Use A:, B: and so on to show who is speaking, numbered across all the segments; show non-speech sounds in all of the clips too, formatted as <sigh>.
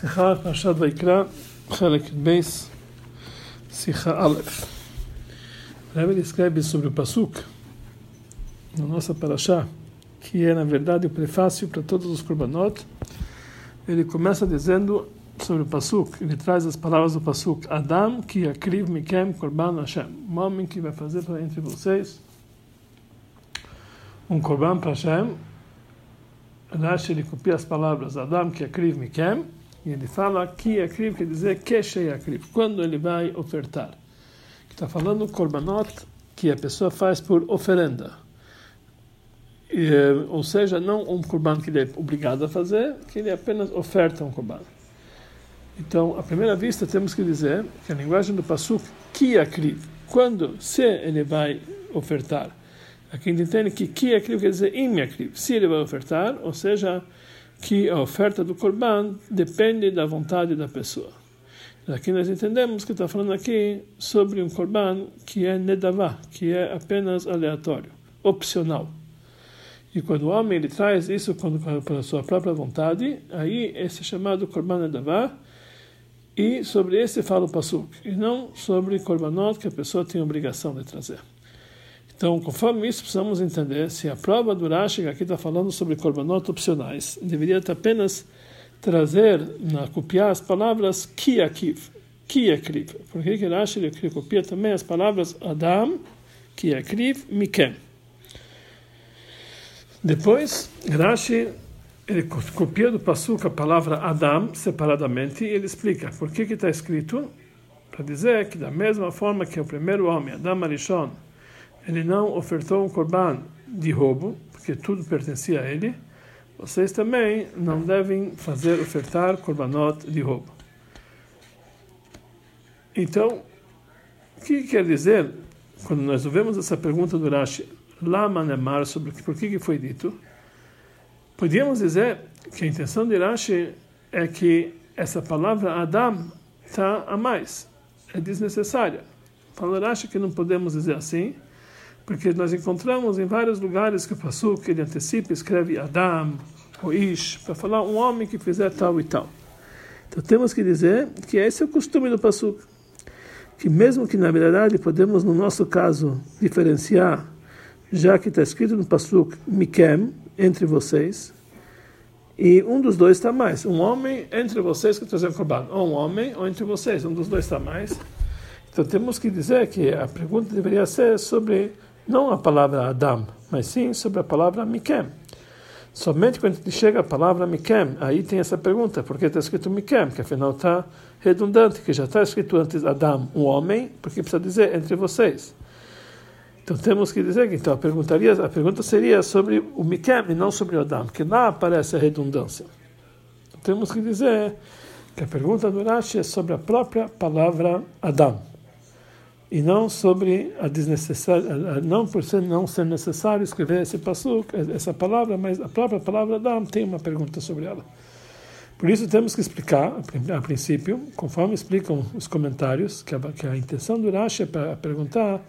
A: Sicha Parashat Vaikra, Chelek Beis, Sicha Aleph. Rebbe escreve sobre o Pasuk, na nossa Parashá, que é na verdade o prefácio para todos os Korbanot. Ele começa dizendo sobre o Pasuk, ele traz as palavras do Pasuk, Adam ki yakriv mikem korban Hashem, um homem que vai fazer para entre vocês um korban para Hashem, Rashi ele copia as palavras Adam que akriv mikem, e ele fala que akriv quer dizer que akriv, quando ele vai ofertar. Está falando korbanot que a pessoa faz por oferenda. E, ou seja, não um korban que ele é obrigado a fazer, que ele apenas oferta um korban. Então, à primeira vista, temos que dizer que a linguagem do Pasuk, que akriv, quando, se ele vai ofertar, Aqui a gente entende que que é quer dizer im akriv, se ele vai ofertar, ou seja, que a oferta do korban depende da vontade da pessoa. Aqui nós entendemos que está falando aqui sobre um korban que é nedavá, que é apenas aleatório, opcional. E quando o homem ele traz isso para sua própria vontade, aí esse é chamado korban nedavá, e sobre esse fala o pasuk, e não sobre korbanot que a pessoa tem obrigação de trazer. Então, conforme isso, precisamos entender se a prova do Rashi, que aqui está falando sobre korbanot opcionais, deveria apenas trazer, na, copiar as palavras ki akiv. Porque que Rashi ele copia também as palavras Adam, ki akriv, mikem. Depois, Rashi ele copia do Pasuk a palavra Adam separadamente e ele explica por que está escrito para dizer que da mesma forma que o primeiro homem, Adam Arishon, ele não ofertou um corban de roubo, porque tudo pertencia a ele, vocês também não devem fazer ofertar korbanot de roubo. Então, o que quer dizer quando nós ouvimos essa pergunta do Rashi, Lama Nemar, sobre por que foi dito? Podíamos dizer que a intenção de Rashi é que essa palavra Adam está a mais, é desnecessária. Fala Rashi que não podemos dizer assim, porque nós encontramos em vários lugares que o Pasuk ele antecipa, escreve Adam ou Ish, para falar um homem que fizer tal e tal. Então temos que dizer que esse é o costume do Pasuk. Que mesmo que na verdade podemos, no nosso caso, diferenciar, já que está escrito no Pasuk Mikem, entre vocês, e um dos dois está mais. Um homem entre vocês que trazem korban. Ou um homem, ou entre vocês. Um dos dois está mais. Então temos que dizer que a pergunta deveria ser sobre não a palavra Adam, mas sim sobre a palavra Mikem. Somente quando chega a palavra Mikem, aí tem essa pergunta, por que está escrito Mikem? Que afinal está redundante, que já está escrito antes Adam, um homem, porque precisa dizer entre vocês. Então temos que dizer que então a, perguntaria, a pergunta seria sobre o Mikem e não sobre o Adam, que lá aparece a redundância. Então, temos que dizer que a pergunta do Rashi é sobre a própria palavra Adam e não sobre a desnecessária, não por ser não ser necessário escrever esse passo, essa palavra, mas a própria palavra Adam tem uma pergunta sobre ela. Por isso temos que explicar, a princípio, conforme explicam os comentários, que a, que a intenção do Rashi é para perguntar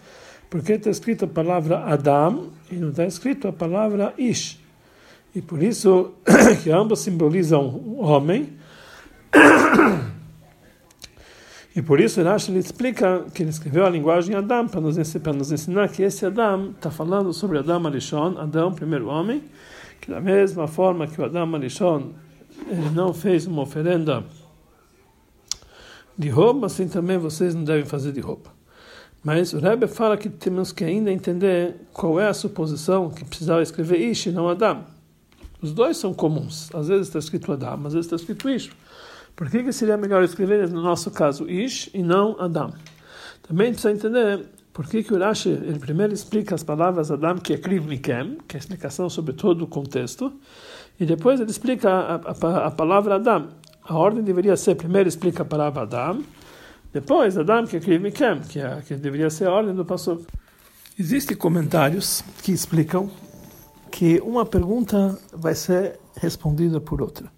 A: por que está escrito a palavra Adam e não está escrito a palavra Ish. E por isso <coughs> que ambos simbolizam homem <coughs> e por isso Rashi ele explica que ele escreveu a linguagem Adam para nos, para nos ensinar que esse Adam está falando sobre Adam Arishon, Adão, primeiro homem, que da mesma forma que o Adam Arishon ele não fez uma oferenda de roupa, assim também vocês não devem fazer de roupa. Mas o Rebbe fala que temos que ainda entender qual é a suposição que precisava escrever Ish e não Adam. Os dois são comuns. Às vezes está escrito Adam, às vezes está escrito Ish. Por que, que seria melhor escrever, no nosso caso, Ish e não Adam? Também precisa entender por que, que o Rashi ele primeiro explica as palavras Adam, que é Kriv Mikem, que é a explicação sobre todo o contexto, e depois ele explica a, a, a palavra Adam. A ordem deveria ser, primeiro explica a palavra Adam, depois Adam, que é Kriv Mikem, que, é, que deveria ser a ordem do passo. Existem comentários que explicam que uma pergunta vai ser respondida por outra.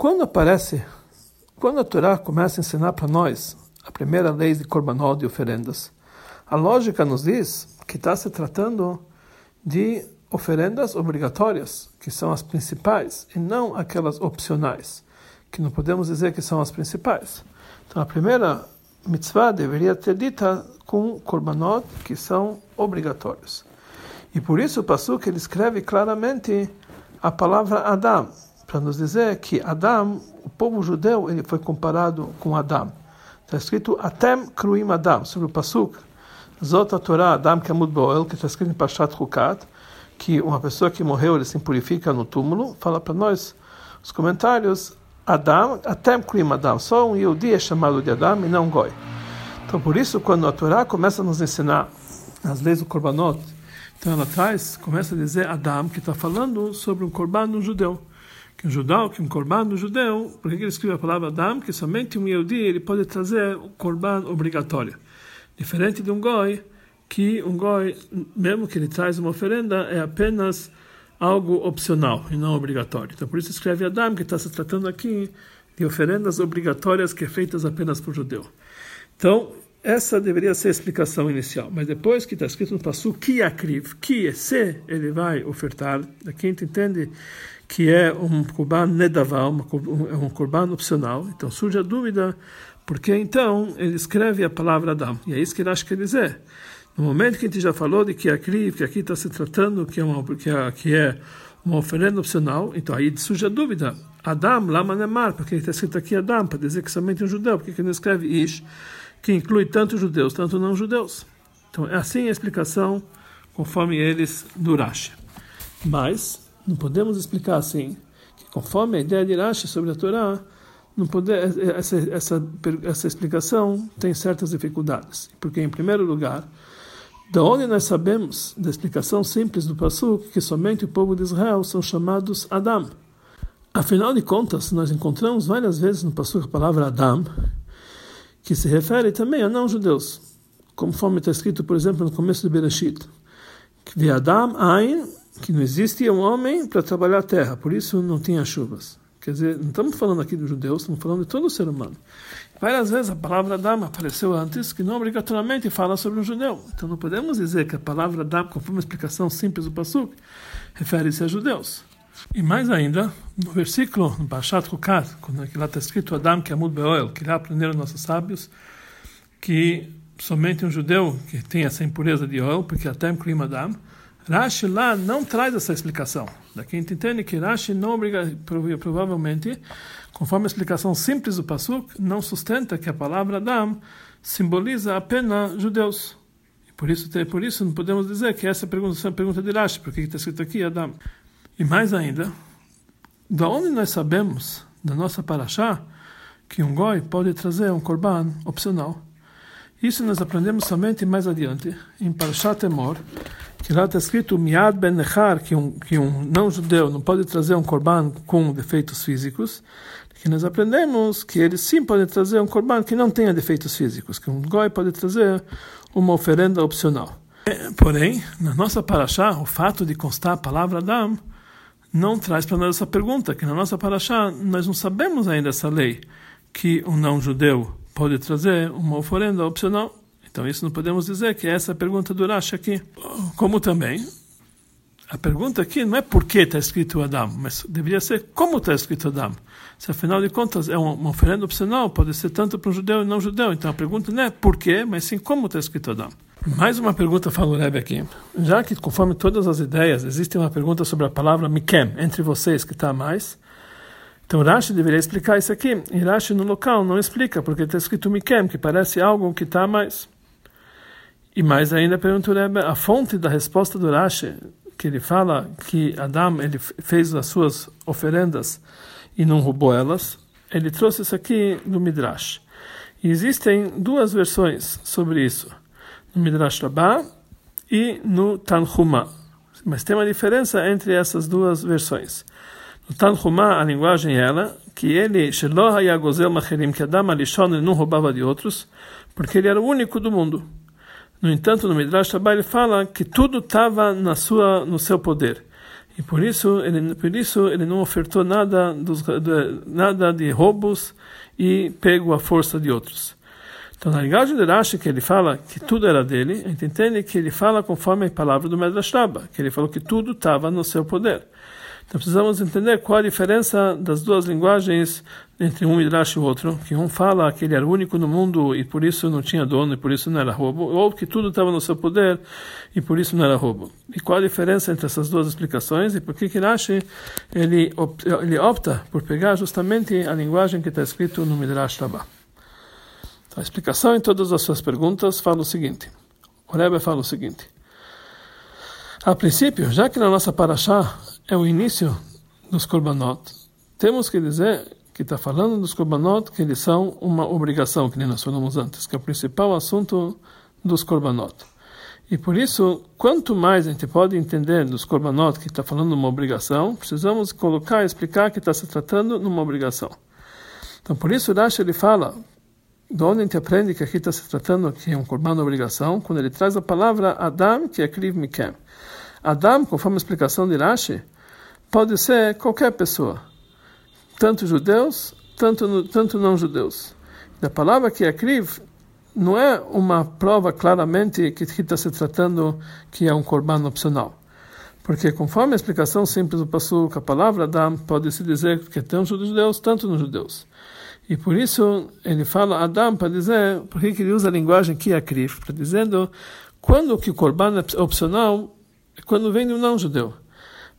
A: Quando aparece, quando a Torá começa a ensinar para nós a primeira lei de korbanot de oferendas, a lógica nos diz que está se tratando de oferendas obrigatórias, que são as principais, e não aquelas opcionais, que não podemos dizer que são as principais. Então a primeira mitzvah deveria ter dita com korbanot que são obrigatórios. E por isso o Pasuk ele escreve claramente a palavra Adam, para nos dizer que Adam, o povo judeu, ele foi comparado com Adam. Está escrito Atem Kruim Adam, sobre o Pasuk. Zot Torah Adam Kamud Boel, que está escrito em Pashat Hukat, que uma pessoa que morreu, ele se impurifica no túmulo, fala para nós, os comentários, Adam, Atem Kruim Adam, só um Yehudi é chamado de Adam e não Goi. Então por isso, quando a Torá começa a nos ensinar as leis do Korbanot, então ela traz, começa a dizer Adam, que está falando sobre um korban no judeu. Que um judeu, que um korban no judeu, por que ele escreve a palavra Adam? Que somente um Yehudi ele pode trazer o korban obrigatório. Diferente de um goi, que um goi, mesmo que ele traz uma oferenda, é apenas algo opcional e não obrigatório. Então por isso escreve Adam, que está se tratando aqui de oferendas obrigatórias que é feitas apenas por judeu. Então, essa deveria ser a explicação inicial. Mas depois que está escrito no passo que akriv, que se ele vai ofertar, aqui a gente entende que é um korban nedaval, é um korban opcional. Então surge a dúvida, porque então ele escreve a palavra Adam. E é isso que ele acha que ele dizer. No momento que a gente já falou de que akriv, que aqui está se tratando que é uma, que é, que é uma oferenda opcional, então aí surge a dúvida. Adam, lama nemar, porque está escrito aqui Adam, para dizer que somente um judeu, porque que não escreve Ish? que inclui tanto judeus, tanto não judeus. Então, é assim a explicação conforme eles do Rashi. Mas, não podemos explicar assim, que conforme a ideia de Rashi sobre a Torá, não pode, essa, essa, essa explicação tem certas dificuldades. Porque, em primeiro lugar, da onde nós sabemos da explicação simples do Pasuk que somente o povo de Israel são chamados Adam? Afinal de contas, nós encontramos várias vezes no Pasuk a palavra Adam, que se refere também a não-judeus, conforme está escrito, por exemplo, no começo do Bereshit, que Adam Ain, que não existia um homem para trabalhar a terra, por isso não tinha chuvas. Quer dizer, não estamos falando aqui dos judeus, estamos falando de todo o ser humano. Várias vezes a palavra Adam apareceu antes, que não obrigatoriamente fala sobre um judeu. Então não podemos dizer que a palavra Adam, conforme a explicação simples do Pasuk, refere-se a judeus. E mais ainda, no versículo, no Bashat Hukat, quando lá está escrito Adam que Amud Beoel, que lá aprenderam nossos sábios, que somente um judeu que tem essa impureza de oil, porque até Krim Adam, Rashi lá não traz essa explicação. Daqui a gente entende que Rashi não obriga, provavelmente, conforme a explicação simples do Pasuk, não sustenta que a palavra Adam simboliza apenas judeus. E por isso, por isso não podemos dizer que essa pergunta é a pergunta de Rashi, porque está escrito aqui Adam. E mais ainda, da onde nós sabemos, da nossa paraxá, que um goi pode trazer um korban opcional? Isso nós aprendemos somente mais adiante, em Parashat Temor, que lá está escrito Miad ben Nechar, que um, que um não-judeu não pode trazer um korban com defeitos físicos, que nós aprendemos que ele sim pode trazer um korban que não tenha defeitos físicos, que um goi pode trazer uma oferenda opcional. Porém, na nossa paraxá, o fato de constar a palavra Adam não traz para nós essa pergunta, que na nossa paraxá nós não sabemos ainda essa lei, que um não-judeu pode trazer uma oferenda opcional. Então isso não podemos dizer que essa é a pergunta do Rashi aqui. Como também, a pergunta aqui não é por que está escrito Adam, mas deveria ser como está escrito Adam. Se afinal de contas é uma oferenda opcional, pode ser tanto para um judeu e não judeu. Então a pergunta não é por quê, mas sim como está escrito Adam. Mais uma pergunta fala o Rebbe aqui. Já que, conforme todas as ideias, existe uma pergunta sobre a palavra mikem, entre vocês, que está mais. Então Rashi deveria explicar isso aqui. E Rashi no local não explica, porque está escrito mikem, que parece algo que está mais. E mais ainda Rebbe, a fonte da resposta do Rashi, que ele fala que Adam ele fez as suas oferendas e não roubou elas, ele trouxe isso aqui do Midrash. E existem duas versões sobre isso no Midrash Rabbah e no Tanhuma. Mas tem uma diferença entre essas duas versões. No Tanhuma, a linguagem é ela, que ele, Sheloh Hayagozel Macherim, que Adam Alishon, ele não roubava de outros, porque ele era o único do mundo. No entanto, no Midrash Rabbah ele fala que tudo estava na sua, no seu poder. E por isso ele, por isso ele não ofertou nada, dos, de, nada de roubos e pego a força de outros. Então, na linguagem de Rashi, que ele fala que tudo era dele, a gente entende que ele fala conforme a palavra do Medrash Rabba, que ele falou que tudo estava no seu poder. Então precisamos entender qual a diferença das duas linguagens entre um Midrash e o outro, que um fala que ele era único no mundo e por isso não tinha dono e por isso não era roubo, ou que tudo estava no seu poder e por isso não era roubo. E qual a diferença entre essas duas explicações e por que Rashi ele, ele opta por pegar justamente a linguagem que está escrito no Midrash Rabbah. Então, a explicação em todas as suas perguntas fala o seguinte. O Rebbe fala o seguinte. A princípio, já que na nossa paraxá é o início dos korbanot, temos que dizer que está falando dos korbanot que eles são uma obrigação, que nem nós falamos antes, que é o principal assunto dos korbanot. E por isso, quanto mais a gente pode entender dos korbanot que está falando de uma obrigação, precisamos colocar explicar que está se tratando de uma obrigação. Então, por isso, Rashi ele fala, de onde a gente aprende que aqui está se tratando que é um korban obrigação, quando ele traz a palavra Adam, que é Kriv Mikem. Adam, conforme a explicação de Rashi, pode ser qualquer pessoa, tanto judeus, tanto, tanto não judeus. A palavra que é kriv não é uma prova claramente que está se tratando que é um korban opcional. Porque conforme a explicação simples do Pasuk, a palavra Adam pode se dizer que é tanto nos judeus, tanto nos judeus. E por isso ele fala Adam para dizer, por que ele usa a linguagem que é para dizendo quando que o korban é opcional quando vem do não-judeu.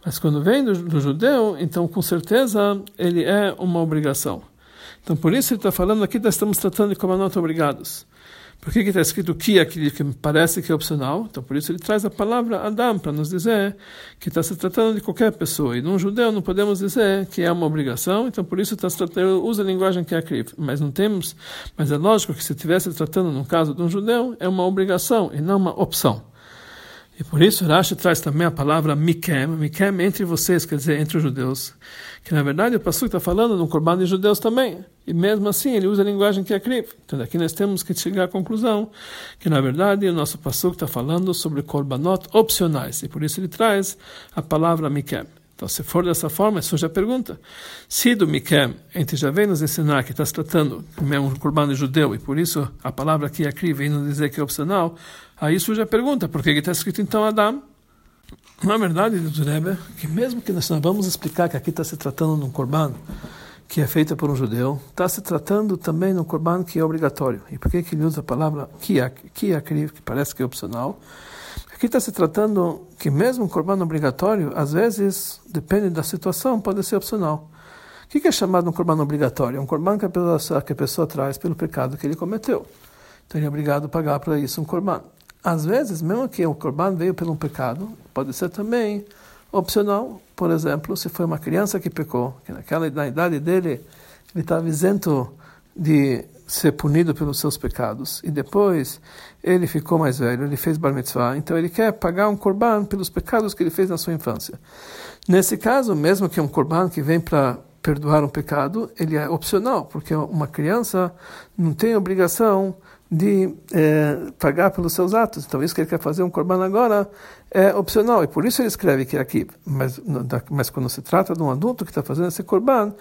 A: Mas quando vem do, do, judeu, então com certeza ele é uma obrigação. Então por isso ele está falando aqui, nós estamos tratando de como nota obrigados. Por que está escrito que aquilo que parece que é opcional? Então por isso ele traz a palavra Adam para nos dizer que está se tratando de qualquer pessoa. E num judeu não podemos dizer que é uma obrigação, então por isso está tratando, usa a linguagem que é a Mas não temos, mas é lógico que se estivesse tratando no caso de um judeu, é uma obrigação e não uma opção. E por isso Rashi traz também a palavra Mikem, Mikem entre vocês, quer dizer, entre os judeus. Que na verdade o pastor está falando um corban de judeus também. E mesmo assim ele usa a linguagem que é kriv. Então daqui nós temos que chegar à conclusão que na verdade o nosso pastor está falando sobre korbanot opcionais. E por isso ele traz a palavra Mikem. Então, se for dessa forma, surge a pergunta: se do Mikem, a gente já vem nos ensinar que está se tratando de um corban judeu, e por isso a palavra aqui é cri vem nos dizer que é opcional, aí surge a pergunta: por que está escrito então Adam? Na verdade, diz o Rebbe, que mesmo que nós vamos explicar que aqui está se tratando de um corban que é feito por um judeu, está se tratando também de um corban que é obrigatório. E por que, que ele usa a palavra kiak, kiakri, que parece que é opcional? Aqui está se tratando que mesmo um corban obrigatório, às vezes, depende da situação, pode ser opcional. O que é chamado um corban obrigatório? É um corban que a, pessoa, que a pessoa traz pelo pecado que ele cometeu. Então ele é obrigado a pagar para isso um corban. Às vezes, mesmo que o corban veio pelo pecado, pode ser também opcional. Por exemplo, se foi uma criança que pecou, que naquela na idade dele ele estava isento de ser punido pelos seus pecados. E depois ele ficou mais velho, ele fez bar mitzvah, então ele quer pagar um korban pelos pecados que ele fez na sua infância. Nesse caso, mesmo que um korban que vem para perdoar um pecado, ele é opcional, porque uma criança não tem obrigação de é, pagar pelos seus atos. Então, isso que ele quer fazer um korban agora é opcional. E por isso ele escreve que é aqui. Mas, mas quando se trata de um adulto que está fazendo esse korban,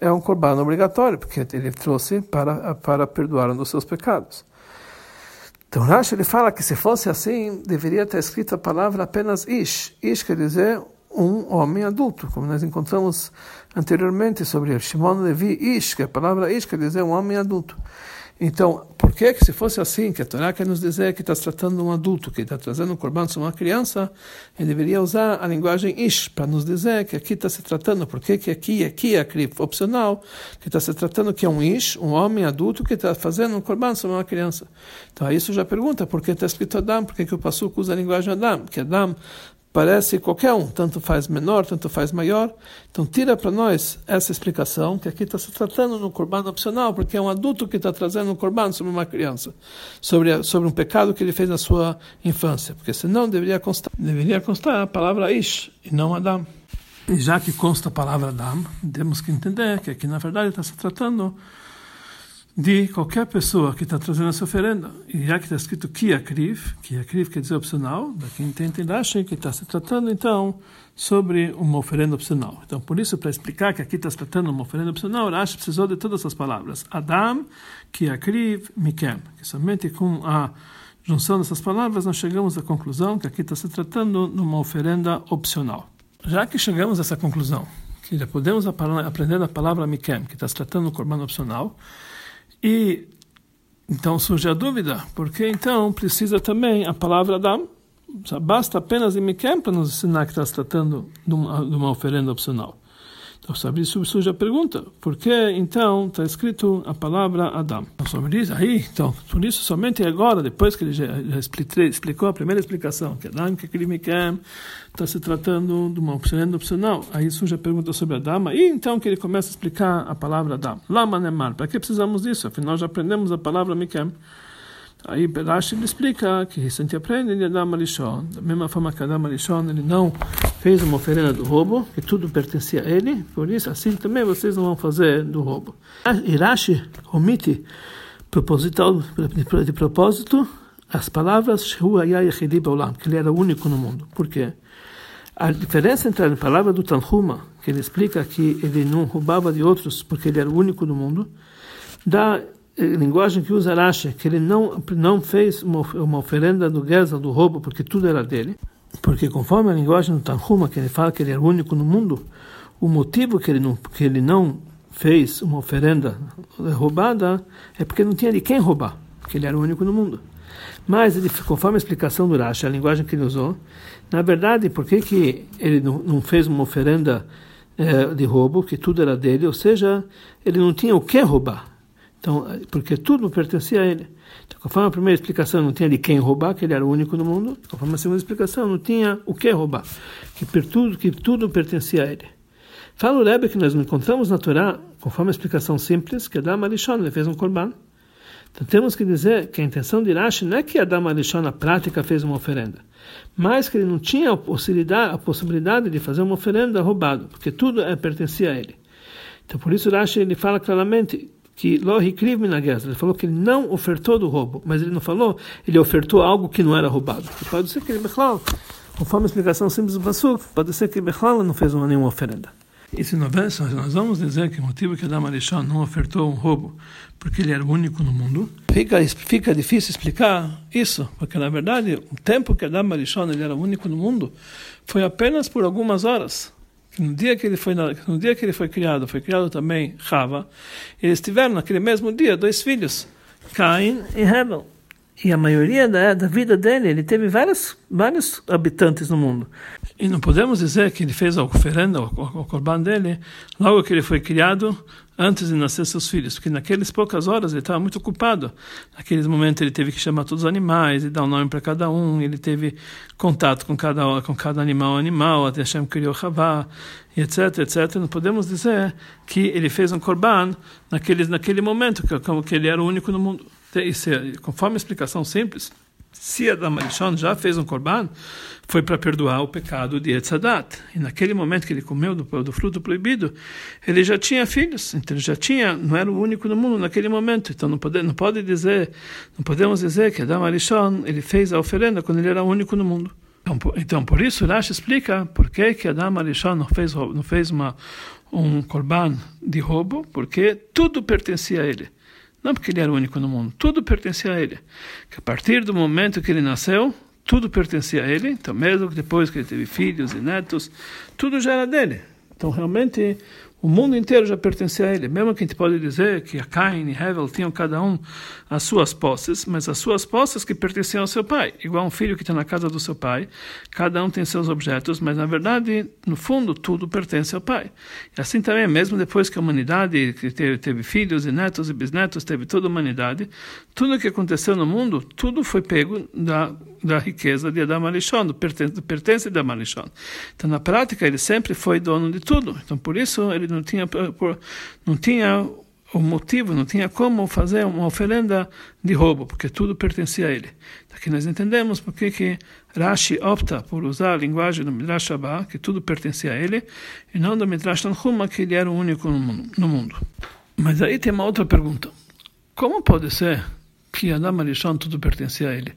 A: é um korban obrigatório, porque ele trouxe para, para perdoar um dos seus pecados. Então, Rashi ele fala que se fosse assim, deveria estar escrita a palavra apenas ish. Ish quer dizer um homem adulto, como nós encontramos anteriormente sobre Shimon Levi Ish, que a palavra Ish quer dizer um homem adulto. Então, por que que se fosse assim, que a Torá quer nos dizer que está se tratando de um adulto, que está trazendo um corban sobre uma criança, ele deveria usar a linguagem ish, para nos dizer que aqui está se tratando, por que que aqui, aqui é opcional, que está se tratando que é um ish, um homem adulto que está fazendo um corban sobre uma criança. Então, aí isso já pergunta, por que está escrito Adam, por que que o Passuco usa a linguagem Adam, que Adam parece qualquer um, tanto faz menor, tanto faz maior. Então tira para nós essa explicação, que aqui está se tratando no corban opcional, porque é um adulto que está trazendo um corban sobre uma criança, sobre, sobre um pecado que ele fez na sua infância, porque senão deveria constar, deveria constar a palavra ish e não Adam. E já que consta a palavra Adam, temos que entender que aqui na verdade está se tratando de qualquer pessoa que está trazendo essa oferenda. E já que está escrito Kiakriv, Kiakriv quer dizer opcional, daqui entende Rashi que está se tratando então sobre uma oferenda opcional. Então, por isso, para explicar que aqui está se tratando uma oferenda opcional, Rashi precisou de todas essas palavras. Adam, Kiakriv, Mikem. Que somente com a junção dessas palavras nós chegamos à conclusão que aqui está se tratando de uma oferenda opcional. já que chegamos a essa conclusão, que já podemos aprender a palavra mikem, que está se tratando do corban opcional, e então surge a dúvida, porque então precisa também a palavra Adam, basta apenas em mikem para nos ensinar que está se tratando de uma, de uma oferenda opcional. Então, sobre isso surge a pergunta: por que então está escrito a palavra Adam? Então, sobre isso, aí, então, por isso, somente agora, depois que ele já, explicou a primeira explicação, que Adam, que Krimikem, está se tratando de uma oferenda opcional, aí surge a pergunta sobre Adam, e então que ele começa a explicar a palavra Adam. Lama Nemar, para que precisamos disso? Afinal, já aprendemos a palavra Mikem. Aí Rashi explica que a gente aprende de Adam Alishon, da mesma forma que Adam Alishon ele não fez uma oferenda do roubo, que tudo pertencia a ele, por isso assim também vocês não vão fazer do roubo. E Rashi omite proposital, de propósito as palavras que ele era único no mundo. Por quê? A diferença entre a palavra do Tanhuma, que ele explica que ele não roubava de outros porque ele era o único no mundo, da linguagem que usa Rashi, que ele não não fez uma, uma oferenda do Gezel, do roubo, porque tudo era dele, porque conforme a linguagem do Tanhuma, que ele fala que ele o único no mundo, o motivo que ele não que ele não fez uma oferenda roubada é porque não tinha de quem roubar, porque ele era o único no mundo. Mas, ele, conforme a explicação do Rashi, a linguagem que ele usou, na verdade, por que, que ele não, não fez uma oferenda eh, de roubo, que tudo era dele, ou seja, ele não tinha o que roubar. Então, porque tudo pertencia a ele. Então, conforme a primeira explicação não tinha de quem roubar, que ele era o único no mundo, conforme a segunda explicação não tinha o que roubar, que tudo, que tudo pertencia a ele. Fala o Rebbe que nós encontramos na Torá, conforme a explicação simples, que Adam Arishon ele fez um korban. Então temos que dizer que a intenção de Rashi não é que Adam Arishon na prática fez uma oferenda, mas que ele não tinha a possibilidade, a possibilidade de fazer uma oferenda roubado, porque tudo é, pertencia a ele. Então por isso Rashi ele fala claramente que lo hikriv Ele falou que ele não ofertou do roubo, mas ele não falou, ele ofertou algo que não era roubado. pode ser que ele, Bechlal, conforme a explicação simples do Pasuk, pode ser que Bechlal não fez uma, nenhuma oferenda. E se não nós vamos dizer que o motivo que Adam Arishon não ofertou um roubo porque ele era o único no mundo, fica, fica difícil explicar isso, porque na verdade o tempo que Adam Arishon ele era o único no mundo foi apenas por algumas horas no dia que ele foi no dia que ele foi criado foi criado também Rava eles tiveram naquele mesmo dia dois filhos Cain e Hebel e a maioria da, da vida dele ele teve vários vários habitantes no mundo e não podemos dizer que ele fez a oferenda o, corban dele logo que ele foi criado antes de nascer seus filhos, porque naquelas poucas horas ele estava muito ocupado. Naqueles momentos ele teve que chamar todos os animais e dar um nome para cada um, ele teve contato com cada com cada animal animal, até Hashem criou Havá, etc, etc. Não podemos dizer que ele fez um korban naquele naquele momento, que que ele era o único no mundo. Isso, conforme a explicação simples, se Adam Arishon já fez um korban, foi para perdoar o pecado de Etzadat. E naquele momento que ele comeu do, do, fruto proibido, ele já tinha filhos, então ele já tinha, não era o único no mundo naquele momento. Então não pode, não pode dizer, não podemos dizer que Adam Arishon ele fez a oferenda quando ele era o único no mundo. Então, por, então, por isso, Rashi explica por que, que Adam Arishon não fez, não fez uma, um korban de roubo, porque tudo pertencia a ele. Não porque ele era único no mundo, tudo pertencia a ele. Que a partir do momento que ele nasceu, tudo pertencia a ele, então mesmo depois que ele teve filhos e netos, tudo já era dele. Então realmente o mundo inteiro já pertencia a ele. Mesmo que a gente pode dizer que a Cain e Hevel tinham cada um as suas posses, mas as suas posses que pertenciam ao seu pai. Igual um filho que está na casa do seu pai, cada um tem seus objetos, mas na verdade, no fundo, tudo pertence ao pai. E assim também, mesmo depois que a humanidade teve, teve filhos e netos e bisnetos, teve toda a humanidade, tudo o que aconteceu no mundo, tudo foi pego da da riqueza de Adam Arishon, do pertence, pertence de Adam Arishon. Então, na prática, ele sempre foi dono de tudo. Então, por isso, ele não tinha, não tinha o motivo, não tinha como fazer uma oferenda de roubo, porque tudo pertencia a ele. Aqui nós entendemos porque que Rashi opta por usar a linguagem do Midrash Abba, que tudo pertencia a ele, e não do Midrash Tanhuma, que ele era o único no mundo. Mas aí tem uma outra pergunta. Como pode ser que Adam Arishon tudo pertencia a ele?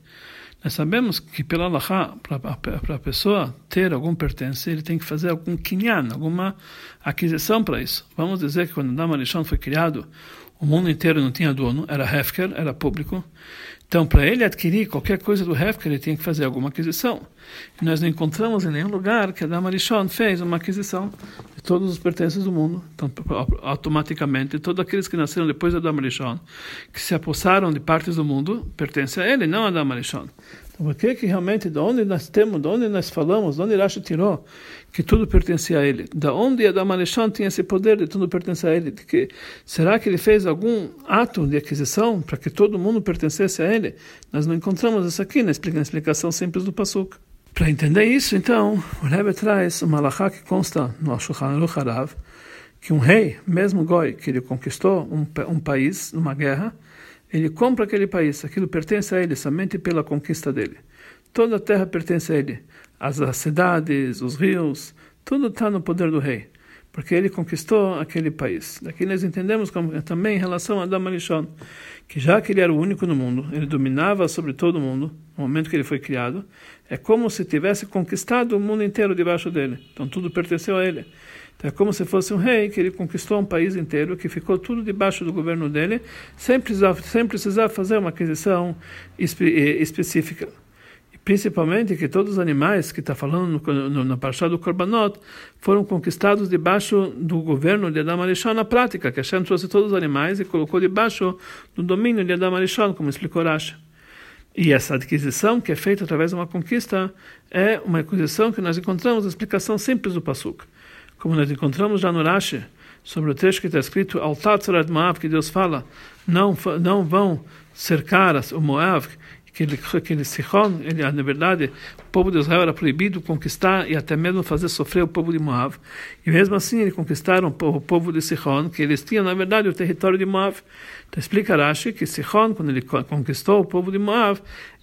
A: Nós sabemos que pela Allahá, para a pessoa ter algum pertence, ele tem que fazer algum kinyan, alguma aquisição para isso. Vamos dizer que quando Adam Arishon foi criado, o mundo inteiro não tinha dono, era Hefker, era público. Então, para ele adquirir qualquer coisa do Hefker, ele tinha que fazer alguma aquisição. E nós não encontramos em nenhum lugar que Adam Arishon fez uma aquisição todos os pertences do mundo. Então, automaticamente, todos aqueles que nasceram depois de Adam Arishon, que se apossaram de partes do mundo, pertencem a ele, não a Adam Arishon. Por que que realmente, de onde nós temos, de onde nós falamos, de onde Rashi tirou que tudo pertencia a ele? Da onde Adam Alexandre tinha esse poder de tudo pertencer a ele? De que, será que ele fez algum ato de aquisição para que todo mundo pertencesse a ele? Nós não encontramos isso aqui na explicação simples do Pasuk. Para entender isso, então, o Rebbe traz uma alahá que consta no Shulchan Aruch Harav, que um rei, mesmo Goi, que ele conquistou um, um país numa guerra, ele compra aquele país, aquilo pertence a ele somente pela conquista dele. Toda a terra pertence a ele. As, as cidades, os rios, tudo está no poder do rei, porque ele conquistou aquele país. Daqui nós entendemos como, também em relação a Adam Arishon, que já que ele era o único no mundo, ele dominava sobre todo o mundo, no momento que ele foi criado, é como se tivesse conquistado o mundo inteiro debaixo dele. Então tudo pertenceu a ele. Então é como se fosse um rei que ele conquistou um país inteiro, que ficou tudo debaixo do governo dele, sem precisar, sem precisar fazer uma aquisição eh, específica. Principalmente que todos os animais que está falando no, no, na Parashá do Korbanot foram conquistados debaixo do governo de Adam Arishon na prática, que Hashem trouxe todos os animais e colocou debaixo do domínio de Adam Arishon, como explicou Rashi. E essa aquisição, que é feita através de uma conquista, é uma aquisição que nós encontramos na explicação simples do Pasuk como nós encontramos já no Rashi, sobre o texto que está escrito Al Tatzarat Moav, que Deus fala, não, não vão cercar o Moav, que ele, que ele Sichon, ele, na verdade, o povo de Israel era proibido conquistar e até mesmo fazer sofrer o povo de Moab. E mesmo assim, eles conquistaram o povo de Sichon, que eles tinham, na verdade, o território de Moab. Então explica Rashi que Sichon, quando ele conquistou o povo de Moab,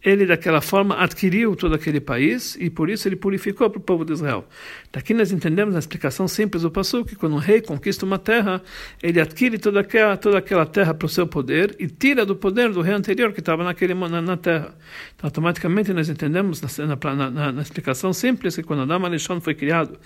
A: ele daquela forma adquiriu todo aquele país e por isso ele purificou para o povo de Israel. Daqui nós entendemos na explicação simples do passo que quando um rei conquista uma terra, ele adquire toda aquela, toda aquela terra para o seu poder e tira do poder do rei anterior que estava naquele, na, na terra. Então automaticamente nós entendemos na, na, na, na explicação simples que quando Adam Alishon foi criado,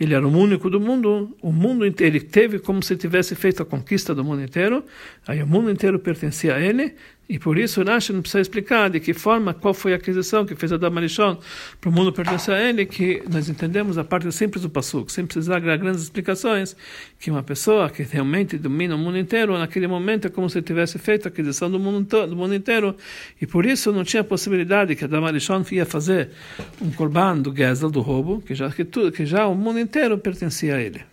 A: ele era o único do mundo, o mundo inteiro, ele teve como se tivesse feito a conquista do mundo inteiro, aí o mundo inteiro pertencia a ele, e por isso Rashi não precisa explicar de que forma, qual foi a aquisição que fez Adam Arishon para o mundo pertencer a ele, que nós entendemos a parte simples do Passuk, sem precisar de grandes explicações, que uma pessoa que realmente domina o mundo inteiro, naquele momento é como se tivesse feito a aquisição do mundo, do mundo inteiro, e por isso não tinha possibilidade que Adam Arishon ia fazer um korban do Gezel, do roubo, que já, que, tudo, que já o mundo inteiro pertencia a ele.